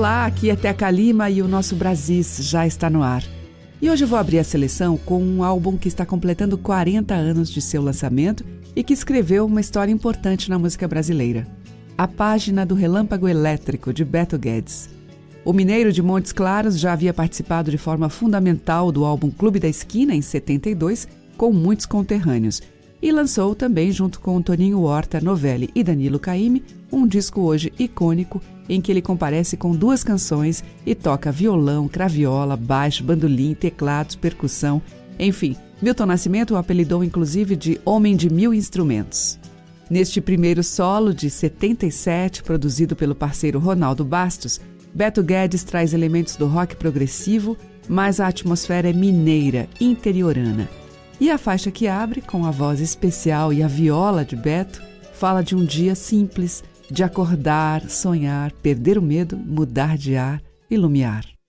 Olá, aqui é Teca Lima e o nosso Brasis já está no ar. E hoje vou abrir a seleção com um álbum que está completando 40 anos de seu lançamento e que escreveu uma história importante na música brasileira. A página do Relâmpago Elétrico, de Beto Guedes. O mineiro de Montes Claros já havia participado de forma fundamental do álbum Clube da Esquina em 72, com muitos conterrâneos, e lançou também, junto com Toninho Horta, Novelli e Danilo Caime, um disco hoje icônico em que ele comparece com duas canções e toca violão, craviola, baixo, bandolim, teclados, percussão, enfim. Milton Nascimento o apelidou inclusive de Homem de Mil Instrumentos. Neste primeiro solo de 77, produzido pelo parceiro Ronaldo Bastos, Beto Guedes traz elementos do rock progressivo, mas a atmosfera é mineira, interiorana. E a faixa que abre, com a voz especial e a viola de Beto, fala de um dia simples, de acordar, sonhar, perder o medo, mudar de ar, iluminar.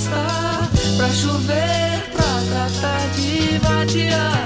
encostar, pra chover, pra tratar de vadiar.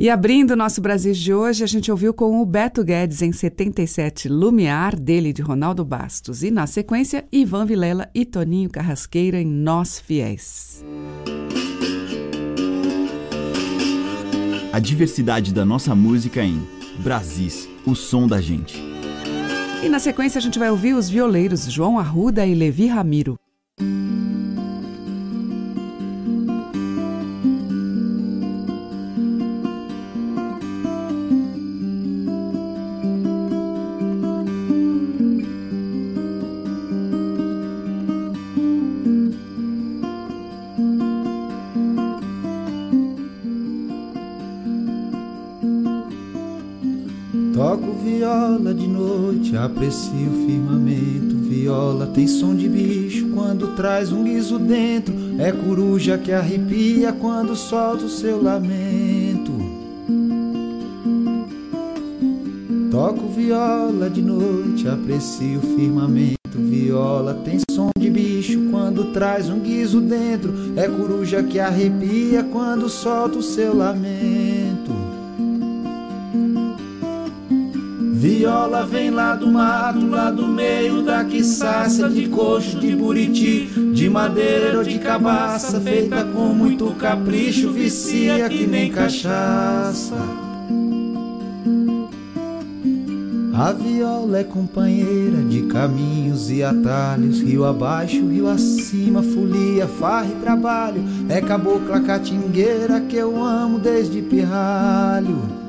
E abrindo o nosso Brasil de hoje, a gente ouviu com o Beto Guedes em 77, Lumiar, dele de Ronaldo Bastos. E na sequência, Ivan Vilela e Toninho Carrasqueira em Nós Fiéis. A diversidade da nossa música em Brasis, o som da gente. E na sequência a gente vai ouvir os violeiros João Arruda e Levi Ramiro. Aprecio o firmamento. Viola tem som de bicho quando traz um guiso dentro. É coruja que arrepia quando solta o seu lamento. Toco viola de noite, aprecio o firmamento. Viola tem som de bicho quando traz um guiso dentro. É coruja que arrepia quando solta o seu lamento. Viola vem lá do mato, lá do meio da quiçaça De coxo, de buriti, de madeira ou de cabaça Feita com muito capricho, vicia que nem cachaça A viola é companheira de caminhos e atalhos, rio abaixo, rio acima, folia, farra e trabalho. É cabocla catingueira que eu amo desde pirralho.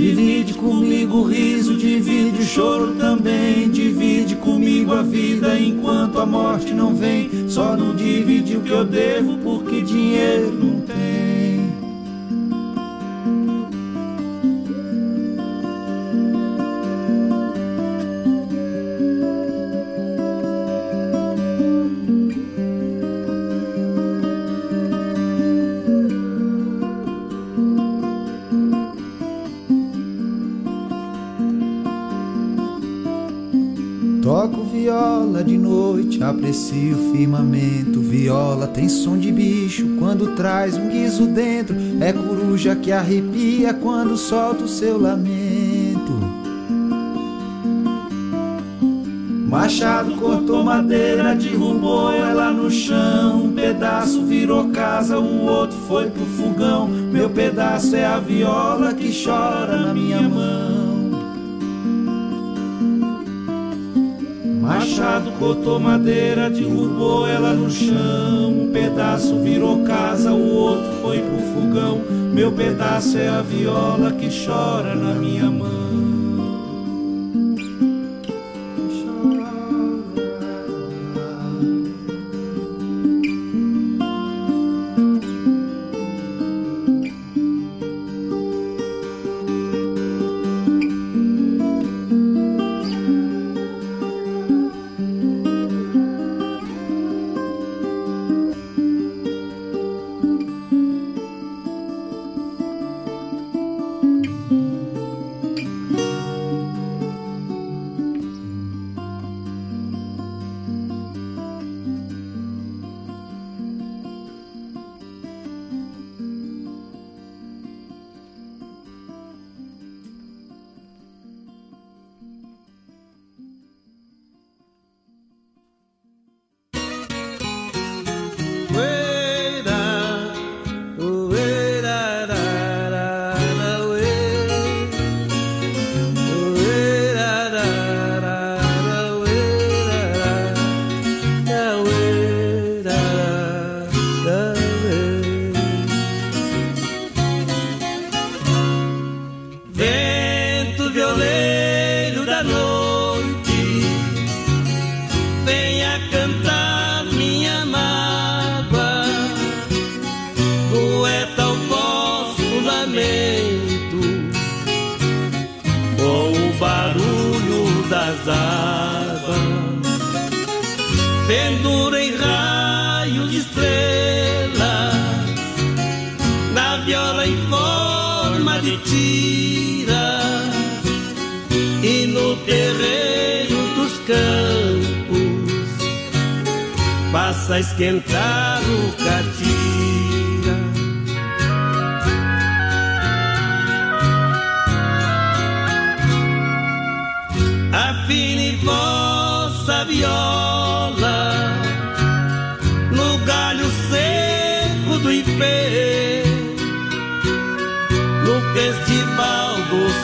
Divide comigo o riso, divide o choro também. Divide comigo a vida enquanto a morte não vem. Só não divide o que eu devo, porque dinheiro não tem. Aprecio o firmamento. Viola tem som de bicho quando traz um guiso dentro. É coruja que arrepia quando solta o seu lamento. Machado cortou madeira, derrubou ela no chão. Um pedaço virou casa, o outro foi pro fogão. Meu pedaço é a viola que chora na minha mão. Machado cortou madeira, derrubou ela no chão. Um pedaço virou casa, o outro foi pro fogão. Meu pedaço é a viola que chora na minha mão.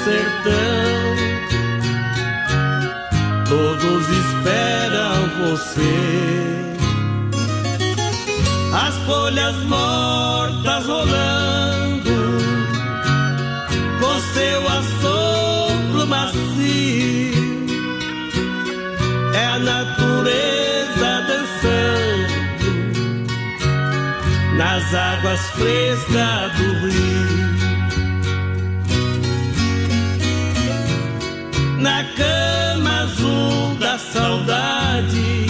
Sertão. Todos esperam você. As folhas mortas rolando com seu assopro macio. É a natureza dançando nas águas frescas do rio. Na cama azul da saudade.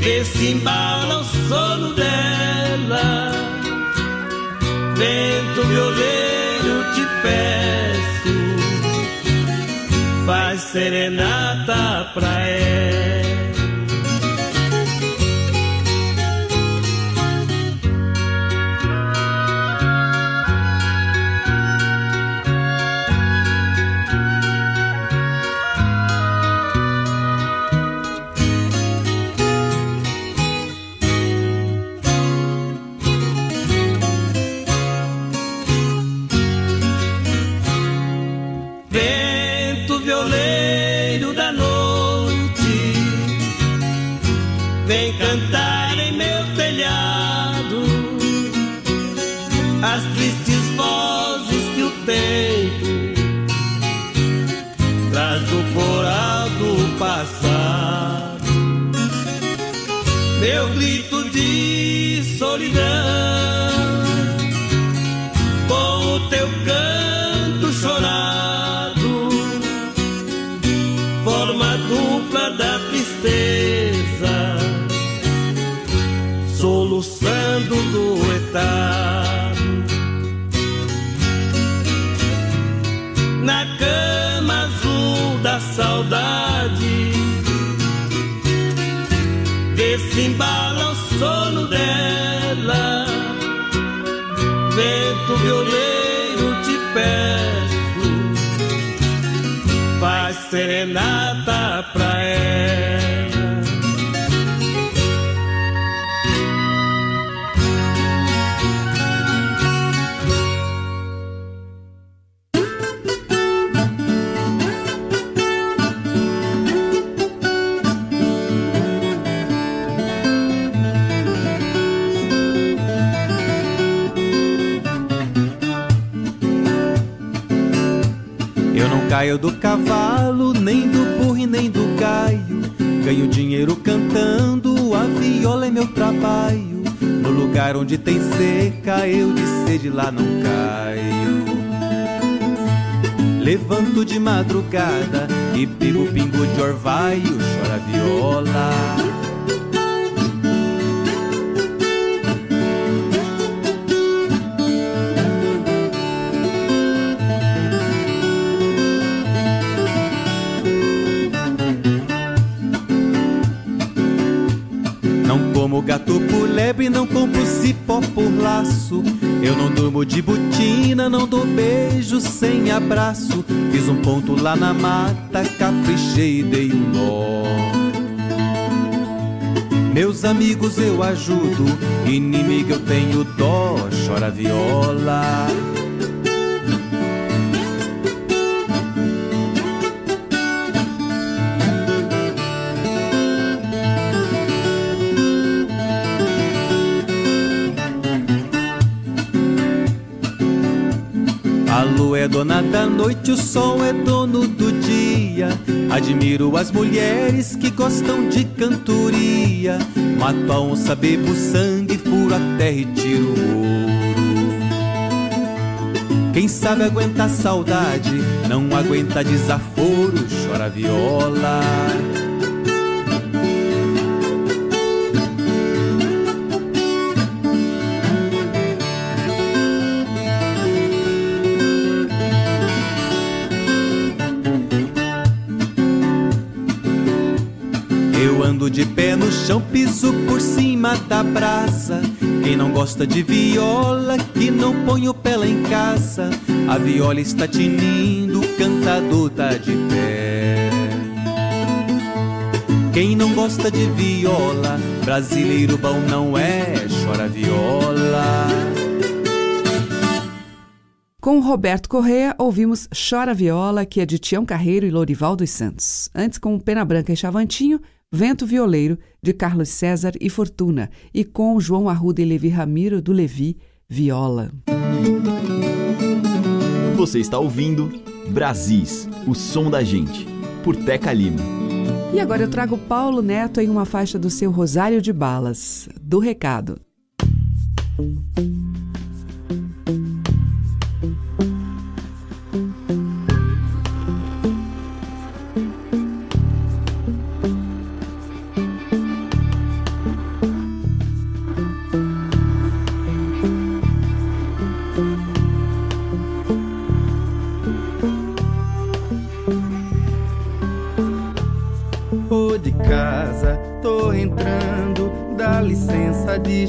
Vê se embala o sono dela. Vento violeiro, te peço, faz serenata pra ela. Embala o sono caio do cavalo, nem do burro e nem do gaio. Ganho dinheiro cantando, a viola é meu trabalho. No lugar onde tem seca, eu de sede lá não caio. Levanto de madrugada e pego pingo de orvalho, chora viola. Por laço. Eu não durmo de botina, não dou beijo sem abraço. Fiz um ponto lá na mata, caprichei e dei um nó. Meus amigos eu ajudo, inimigo eu tenho dó, chora viola. É dona da noite, o sol é dono do dia. Admiro as mulheres que gostam de cantoria. Mato a onça, bebo sangue, furo a terra e tiro o ouro. Quem sabe aguenta saudade, não aguenta desaforo, chora viola. Chão, piso por cima da brasa. Quem não gosta de viola, que não põe o pé lá em casa. A viola está tinindo, o cantador tá de pé. Quem não gosta de viola, brasileiro bom não é, chora viola. Com Roberto Correa, ouvimos Chora Viola, que é de Tião Carreiro e Lorival dos Santos. Antes, com Pena Branca e Chavantinho, Vento Violeiro, de Carlos César e Fortuna. E com João Arruda e Levi Ramiro, do Levi, Viola. Você está ouvindo Brasis, o som da gente, por Teca Lima. E agora eu trago Paulo Neto em uma faixa do seu Rosário de Balas, do Recado.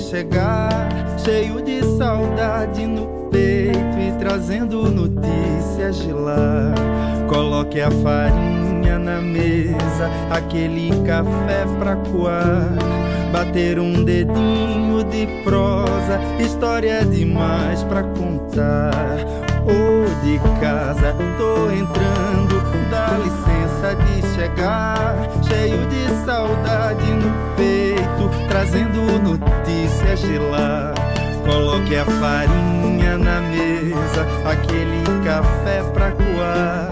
Chegar, cheio de saudade no peito e trazendo notícias de lá. Coloque a farinha na mesa, aquele café pra coar. Bater um dedinho de prosa, história demais pra contar. Ou oh, de casa, tô entrando, dá licença de chegar, cheio de saudade no peito, trazendo notícias de lá. Coloque a farinha na mesa, aquele café pra coar.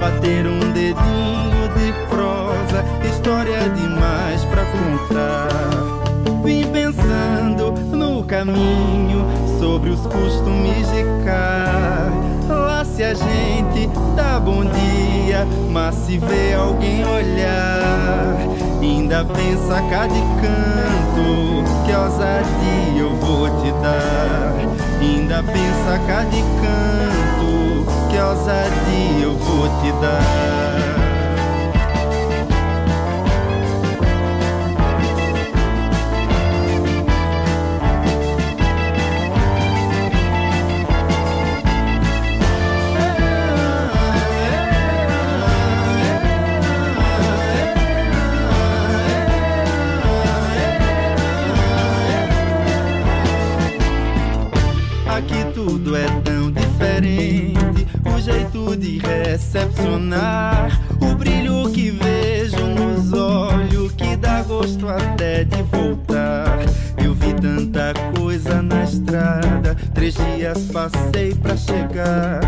Bater um dedinho de prosa, história demais pra contar. Vim pensando no caminho, sobre os costumes de cá. Se a gente dá bom dia, mas se vê alguém olhar, ainda pensa cá de canto que ousadia eu vou te dar. Ainda pensa cá de canto, que ousadia eu vou te dar. De recepcionar o brilho que vejo nos olhos que dá gosto até de voltar. Eu vi tanta coisa na estrada, três dias passei pra chegar.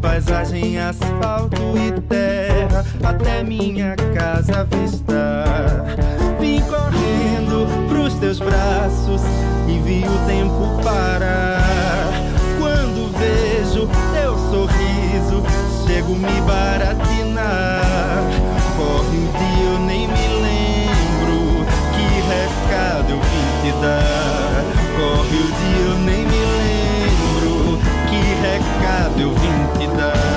Paisagem, asfalto e terra, até minha casa avistar. Vim correndo pros teus braços e vi o tempo parar. Vejo teu sorriso, chego me baratinar. Corre o dia, eu nem me lembro que recado eu vim te dar. Corre o dia, eu nem me lembro que recado eu vim te dar.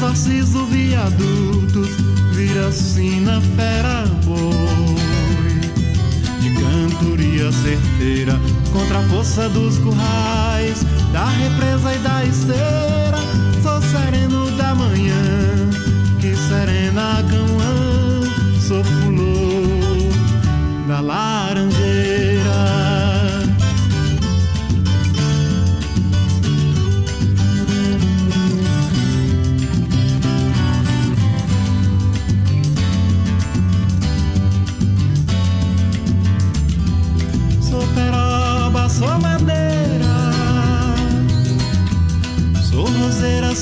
Narciso viadutos, vira sina fera boi. De cantoria certeira, contra a força dos currais, da represa e da esteira, sou sereno da manhã, que serena a sou fulô da laranjeira.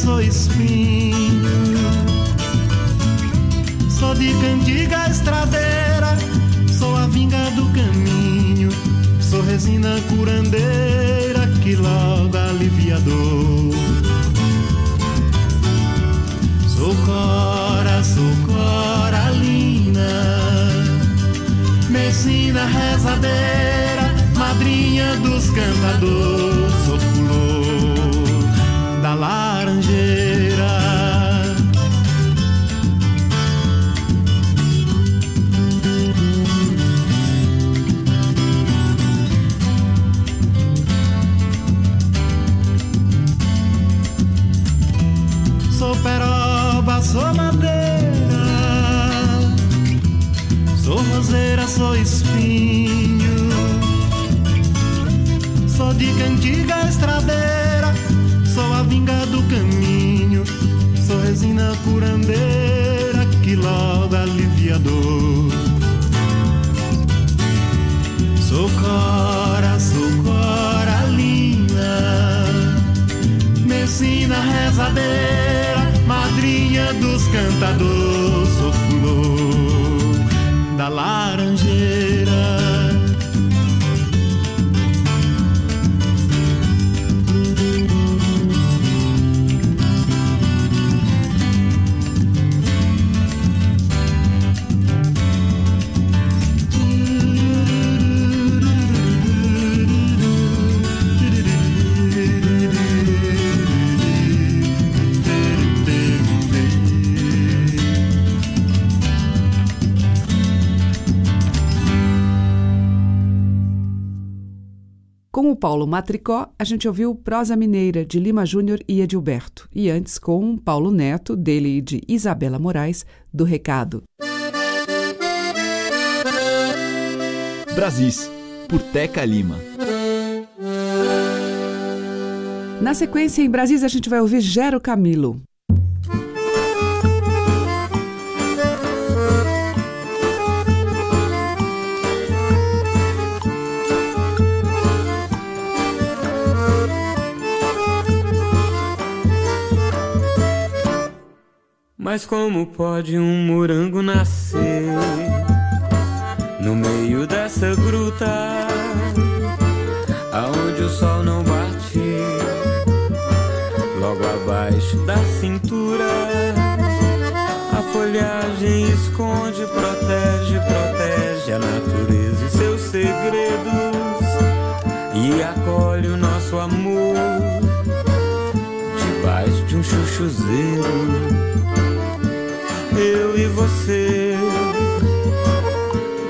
Sou espinho, sou de cantiga estradeira, sou a vinga do caminho, sou resina curandeira que logo alivia dor. Sou cora, sou coralina, medicina rezadeira madrinha dos cantadores, sou flor da laranjeira. Sou madeira, sou roseira, sou espinho. Sou de cantiga estradeira, sou a vinga do caminho, sou resina curandeira que logo alivia dor. Sou cora, sou coralina, medicina rezadeira, dos cantadores, sou flor da laranjeira. Paulo Matricó, a gente ouviu Prosa Mineira, de Lima Júnior e Edilberto. E antes com Paulo Neto, dele e de Isabela Moraes, do Recado. Brasis, por Teca Lima. Na sequência, em Brasis, a gente vai ouvir Gero Camilo. Mas como pode um morango nascer no meio dessa gruta, aonde o sol não bate, logo abaixo da cintura? A folhagem esconde, protege, protege a natureza e seus segredos e acolhe o nosso amor debaixo de um chuchuzeiro eu e você,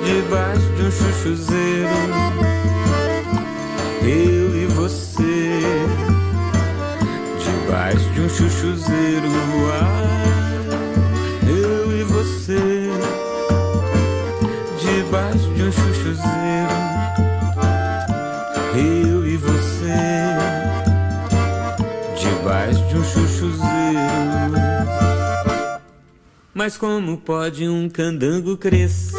debaixo de um chuchuzeiro. Eu e você, debaixo de um chuchuzeiro. Ah, Mas como pode um candango crescer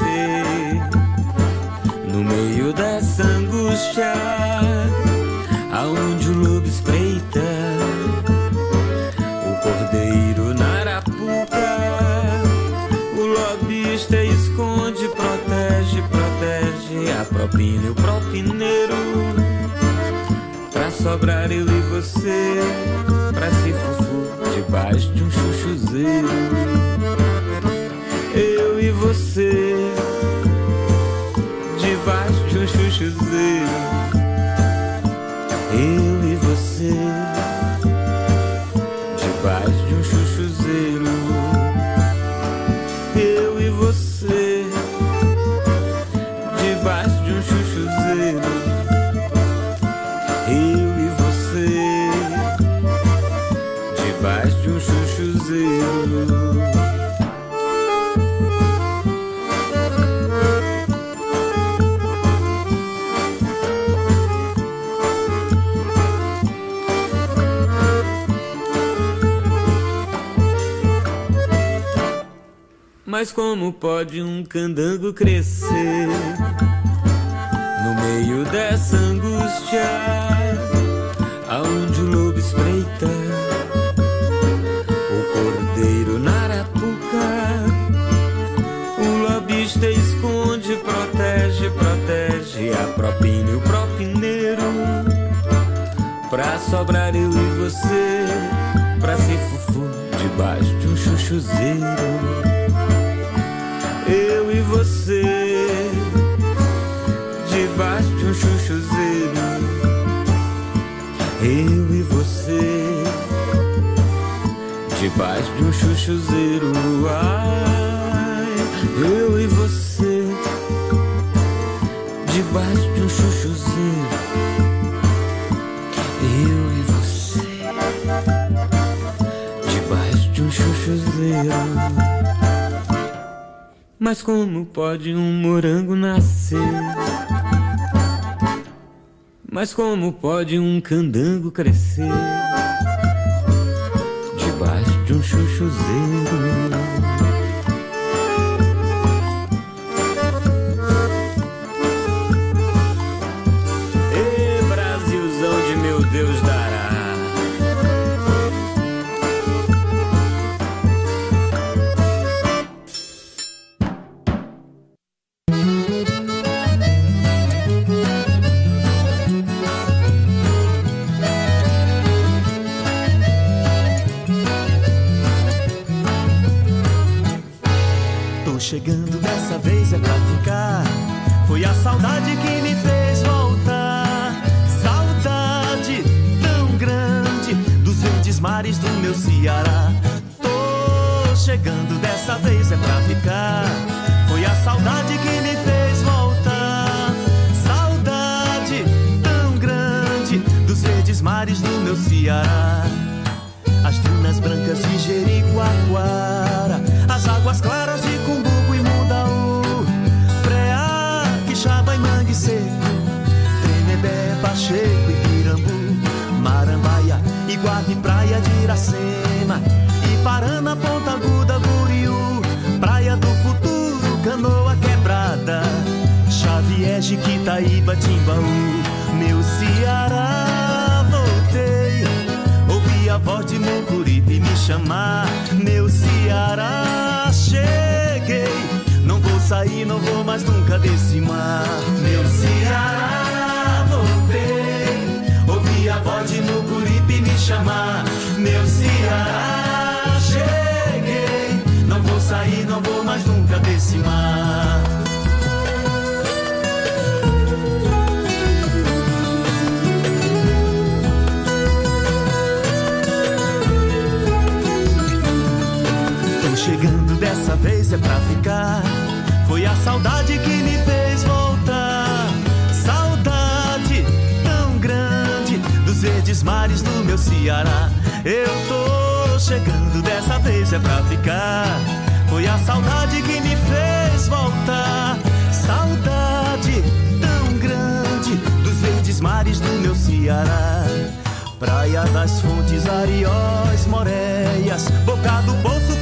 Mas como pode um candango crescer no meio dessa angústia, aonde o lobo espreita, o cordeiro na arapuca, o lobista esconde, protege, protege a propina e o propineiro, pra sobrar eu e você, pra ser fufu debaixo de um chuchuzeiro eu e você, debaixo de um chuchuzeiro. Eu e você, debaixo de um chuchuzeiro. Ai, eu e você, debaixo de um chuchuzeiro. Mas como pode um morango nascer? Mas como pode um candango crescer? Ceará. Iracema e Parana, Ponta Aguda, Buriú, Praia do Futuro, Canoa Quebrada, Xavier, Jiquitaíba, é Timbaú, meu Ceará voltei. Ouvi a voz de Mucuripe me chamar, meu Ceará cheguei. Não vou sair, não vou mais nunca desse mar, meu Ceará voltei. Ouvi a voz de Mucuripe me chamar meu Ceará, cheguei. Não vou sair, não vou mais nunca desse mar. Tô chegando dessa vez é pra ficar. Foi a saudade que me fez voltar. Saudade tão grande dos verdes mares do meu Ceará. Eu tô chegando, dessa vez é pra ficar. Foi a saudade que me fez voltar. Saudade tão grande dos verdes mares do meu Ceará. Praia das fontes, arióis, moreias, boca do poço,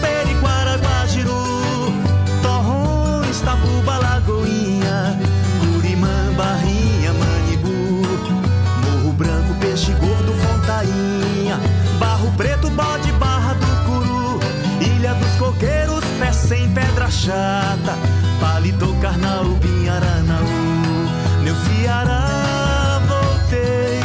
Barro Preto, bode, Barra do Curu, Ilha dos Coqueiros, pé sem pedra chata, Palito, Carnaúba, Aranaú, meu Ceará voltei,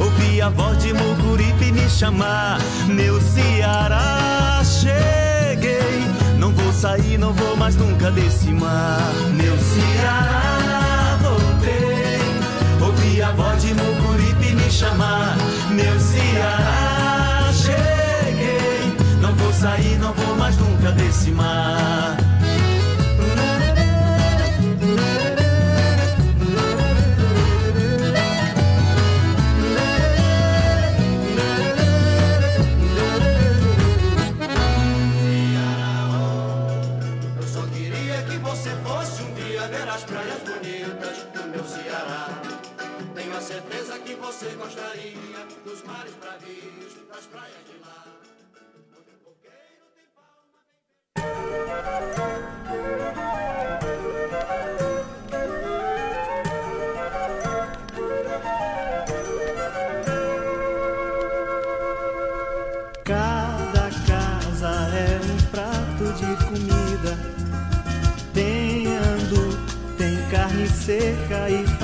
ouvi a voz de Muguripe me chamar, meu Ceará cheguei, não vou sair, não vou mais nunca desse mar, meu Ceará voltei, ouvi a voz de Mucuripe me chamar, meu Ceará cheguei. Não vou sair, não vou mais nunca desse mar. Praias de lá. Cada casa é um prato de comida. Tem andu, tem carne seca e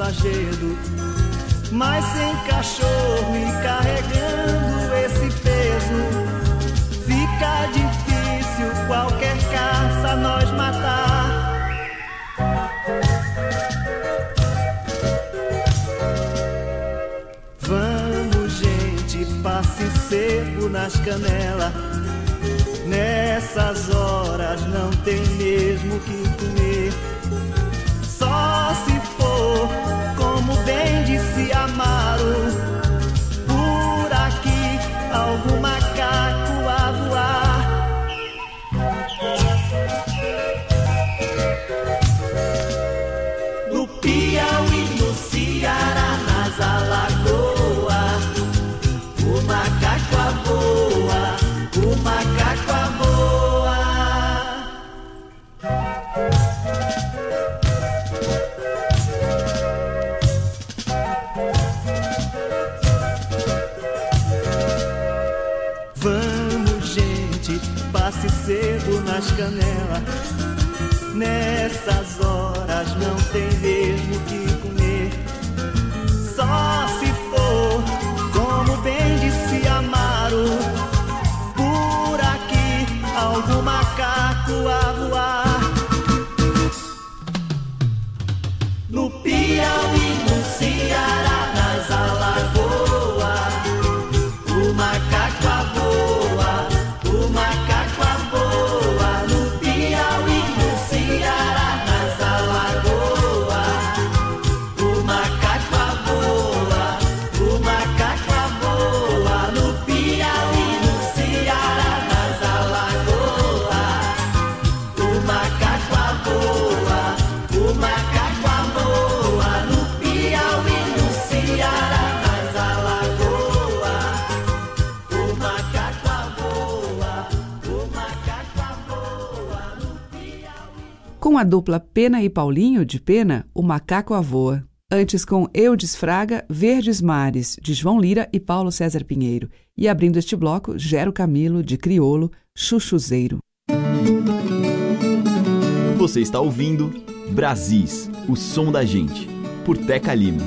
lajedos. Mas sem cachorro e carregando esse peso, fica difícil qualquer caça nós matar. Vamos, gente, passe seco nas canelas. Nessas horas não tem mesmo que comer. Cedo nas canelas. Nessas horas não tem mesmo que a dupla Pena e Paulinho, de Pena, o Macaco Avoa. Antes com Eudes Fraga, Verdes Mares, de João Lira e Paulo César Pinheiro. E abrindo este bloco, Gero Camilo, de Criolo, Chuchuzeiro. Você está ouvindo Brasis, o som da gente, por Teca Lima.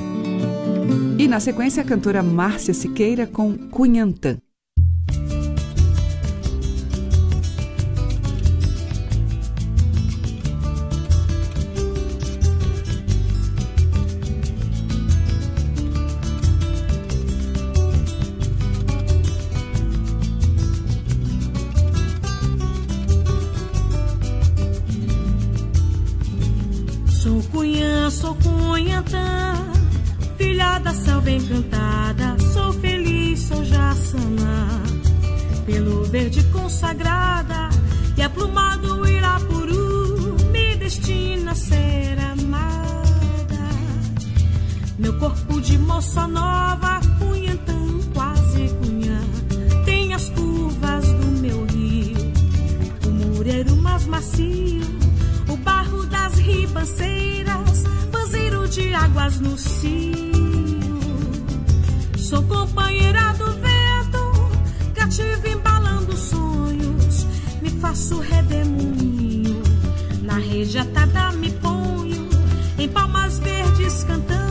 E na sequência, a cantora Márcia Siqueira com Cunhantã. Cunhantã, filha da selva encantada. Sou feliz, sou jaçanã, pelo verde consagrada e aplumado Irapuru me destina a ser amada. Meu corpo de moça nova, cunhantã, quase cunhã, tem as curvas do meu rio, o mureiro mais macio o barro das ribanceiras, de águas no cio. Sou companheira do vento, cativa embalando sonhos, me faço redemoinho, na rede atada me ponho, em palmas verdes cantando,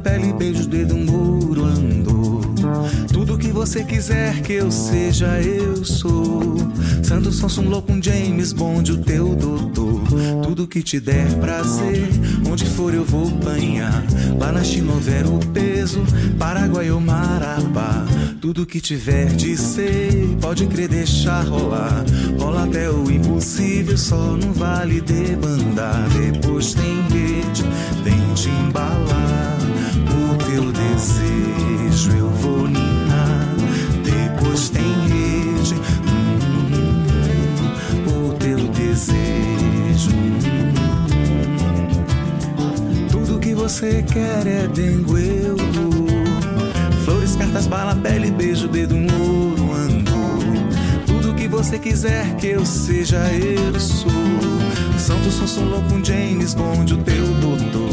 pele, beijos, dedo, muro, ando. Tudo que você quiser que eu seja, eu sou. Santo Sonson, louco, um James Bond, o teu doutor. Tudo que te der prazer, onde for eu vou banhar. Lá na China houver o peso, Paraguai ou Marabá. Tudo que tiver de ser, pode crer, deixar rolar. Rola até o impossível, só não vale debandar. Depois tem rede, vem te embalar. Desejo eu vou ninar. Depois tem rede, hum, o teu desejo. Tudo que você quer é dengo, eu dou. Flores, cartas, bala, pele, beijo, dedo, um ouro, ando. Tudo que você quiser que eu seja, eu sou. Santo Sonson, louco, um James Bond, o teu doutor.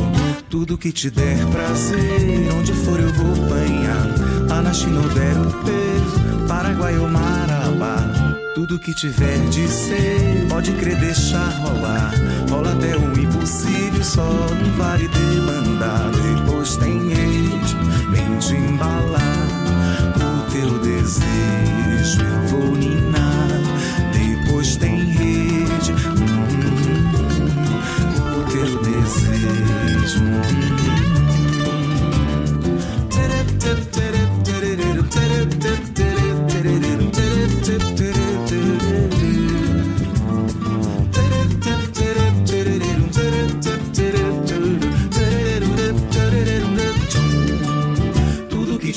Tudo que te der prazer, onde for eu vou banhar. Houver o peso, Paraguai ou Marabá. Tudo que tiver de ser, pode crer, deixar rolar. Rola até o impossível, só não vale demandar. Depois tem rede, vem te embalar. O teu desejo eu vou ninar. Depois tem rede,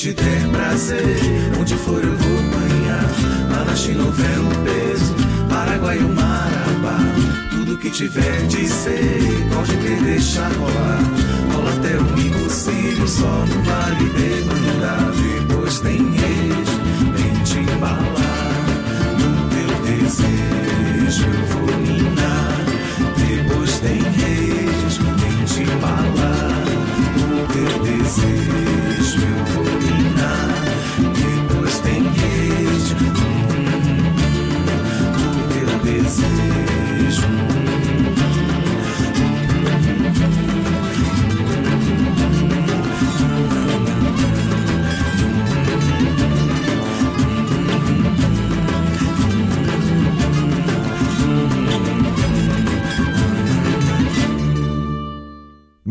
te der prazer, onde for eu vou banhar. Lá na China houver um peso, Paraguai ou Marabá que tiver de ser, pode ter deixar rolar. Rola até o impossível, só não vale demandar. Depois tem eixo, vem te embalar. No teu desejo eu vou minar. Depois tem eixo, vem te embalar. No teu desejo eu vou minar. Depois tem rede, hum, hum, hum. no teu desejo.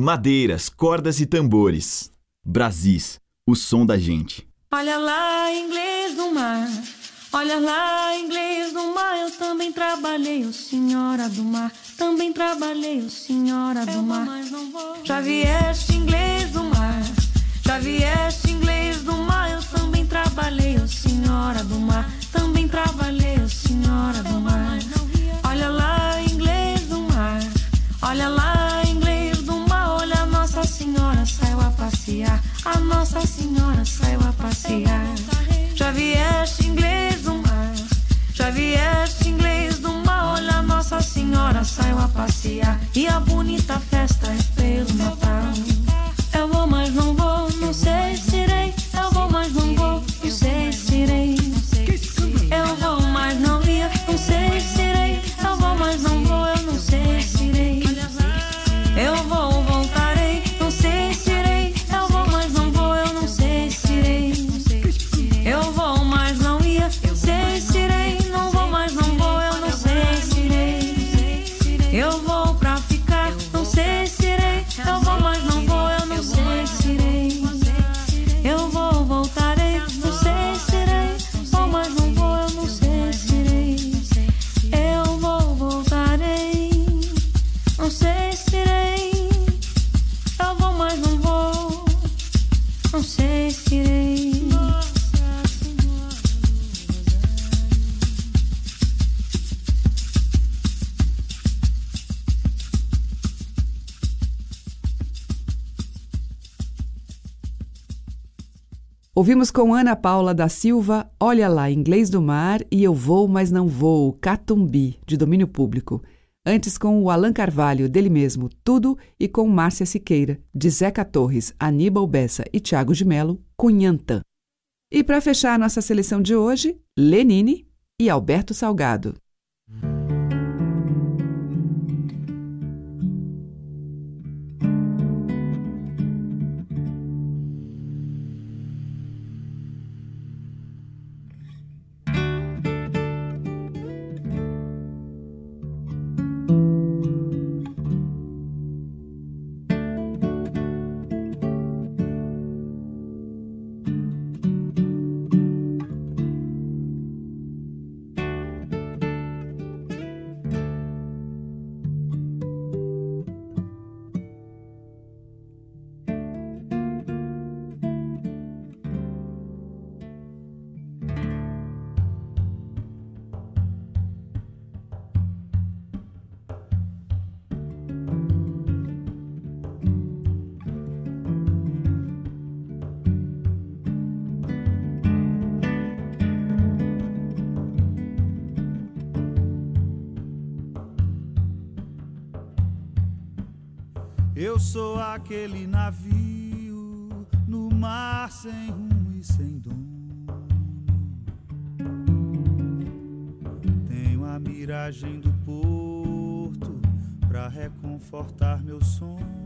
Madeiras, cordas e tambores. Brasis, o som da gente. Olha lá, inglês do mar. Olha lá, inglês do mar. Eu também trabalhei, o senhora do mar. Também trabalhei, o senhora do mar. Já vieste, inglês do mar. Já vieste, inglês do mar. Eu também trabalhei, o senhora do mar. Também trabalhei, o senhora do mar. A Nossa Senhora saiu a passear. Já vieste, inglês do mar. Já vieste, inglês do mar. Olha, Nossa Senhora saiu a passear. E a bonita festa é pelo Natal. Ouvimos com Ana Paula da Silva, Olha lá, Inglês do Mar e Eu Vou, Mas Não Vou, Catumbi, de domínio público. Antes com o Alan Carvalho, dele mesmo, Tudo, e com Márcia Siqueira, de Zeca Torres, Aníbal Bessa e Tiago de Melo, Cunhantã. E para fechar nossa seleção de hoje, Lenine e Alberto Salgado. Aquele navio no mar sem rumo e sem dono. Tenho a miragem do porto pra reconfortar meu sono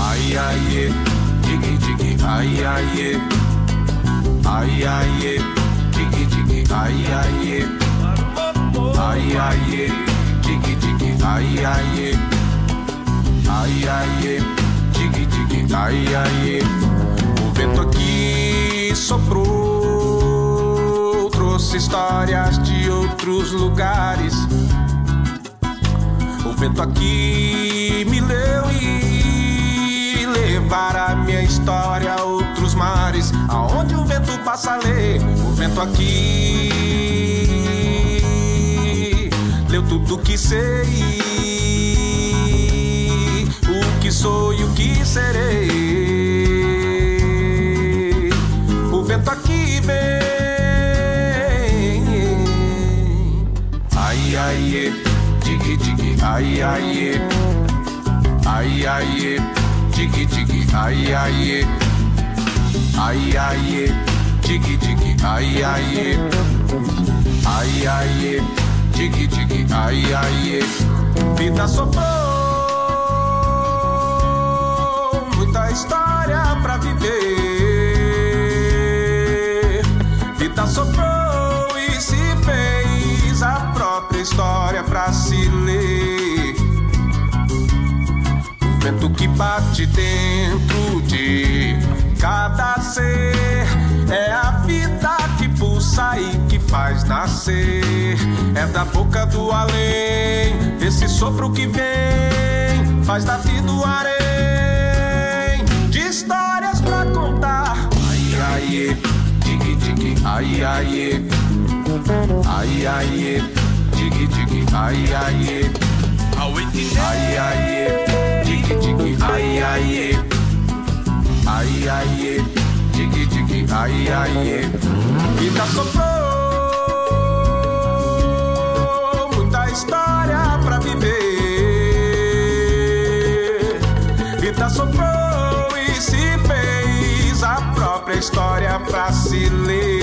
Ai, ai, diggy, diggy, ai, ai, ai, ai, diggy, diggy, ai, ai, ai, ai, diggy, diggy, ai, ai, ai, ai, diggy, diggy, ai, ai. O vento aqui soprou, trouxe histórias de outros lugares. O vento aqui me leu e levar a minha história a outros mares. Aonde o vento passa ler, o vento aqui leu tudo que sei, o que sou e o que serei. O vento aqui vem, ai ai, dig dig, ai ai, ai ai, dig dig, ai ai, ai ai, dig dig, ai ai, ai ai, dig dig, ai ai, vida soprou muita história pra viver. Vida soprou pra se ler. O vento que bate dentro de cada ser é a vida que pulsa e que faz nascer. É da boca do além, esse sopro que vem, faz da vida o harém de histórias pra contar. Ai, ai, dig, dig, ai, ai, ai, ai, dig, dig, ai, ai, ai, ai, dig, dig, ai, ai, ai, ai, dig, dig, ai, ai, vida soprou muita história pra viver. Vida soprou e se fez a própria história pra se ler.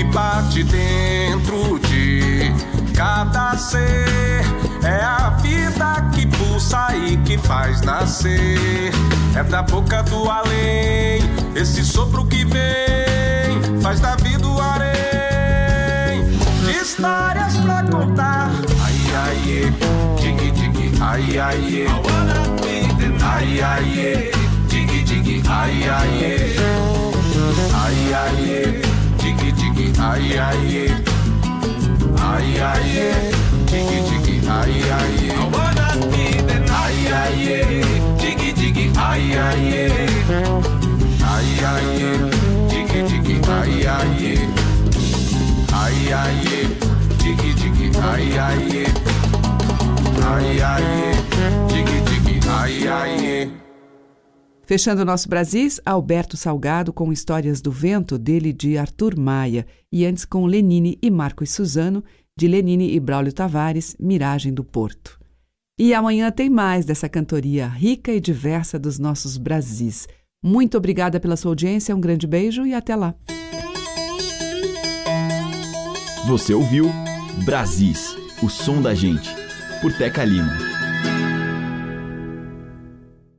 Que bate dentro de cada ser. É a vida que pulsa e que faz nascer. É da boca do além, esse sopro que vem, faz da vida o harém. Histórias pra contar. Ai, ai, dig, dig, ai, ai, ai, ai, dig, dig, ai, ai, ai, ai, dig, dig, ai, ai, ai, ai, dig, dig, ai, ai, ai, ai, dig, dig, ai, ai, ai, ai, dig, dig, ai, ai, ai, ai, dig, dig, ai, ai, ai, ai, dig, dig, ai, ai. Fechando o nosso Brasis, Alberto Salgado com Histórias do Vento, dele de Arthur Maia, e antes com Lenine e Marcos Suzano, de Lenine e Braulio Tavares, Miragem do Porto. E amanhã tem mais dessa cantoria rica e diversa dos nossos Brasis. Muito obrigada pela sua audiência, um grande beijo e até lá. Você ouviu Brasis, o som da gente, por Teca Lima.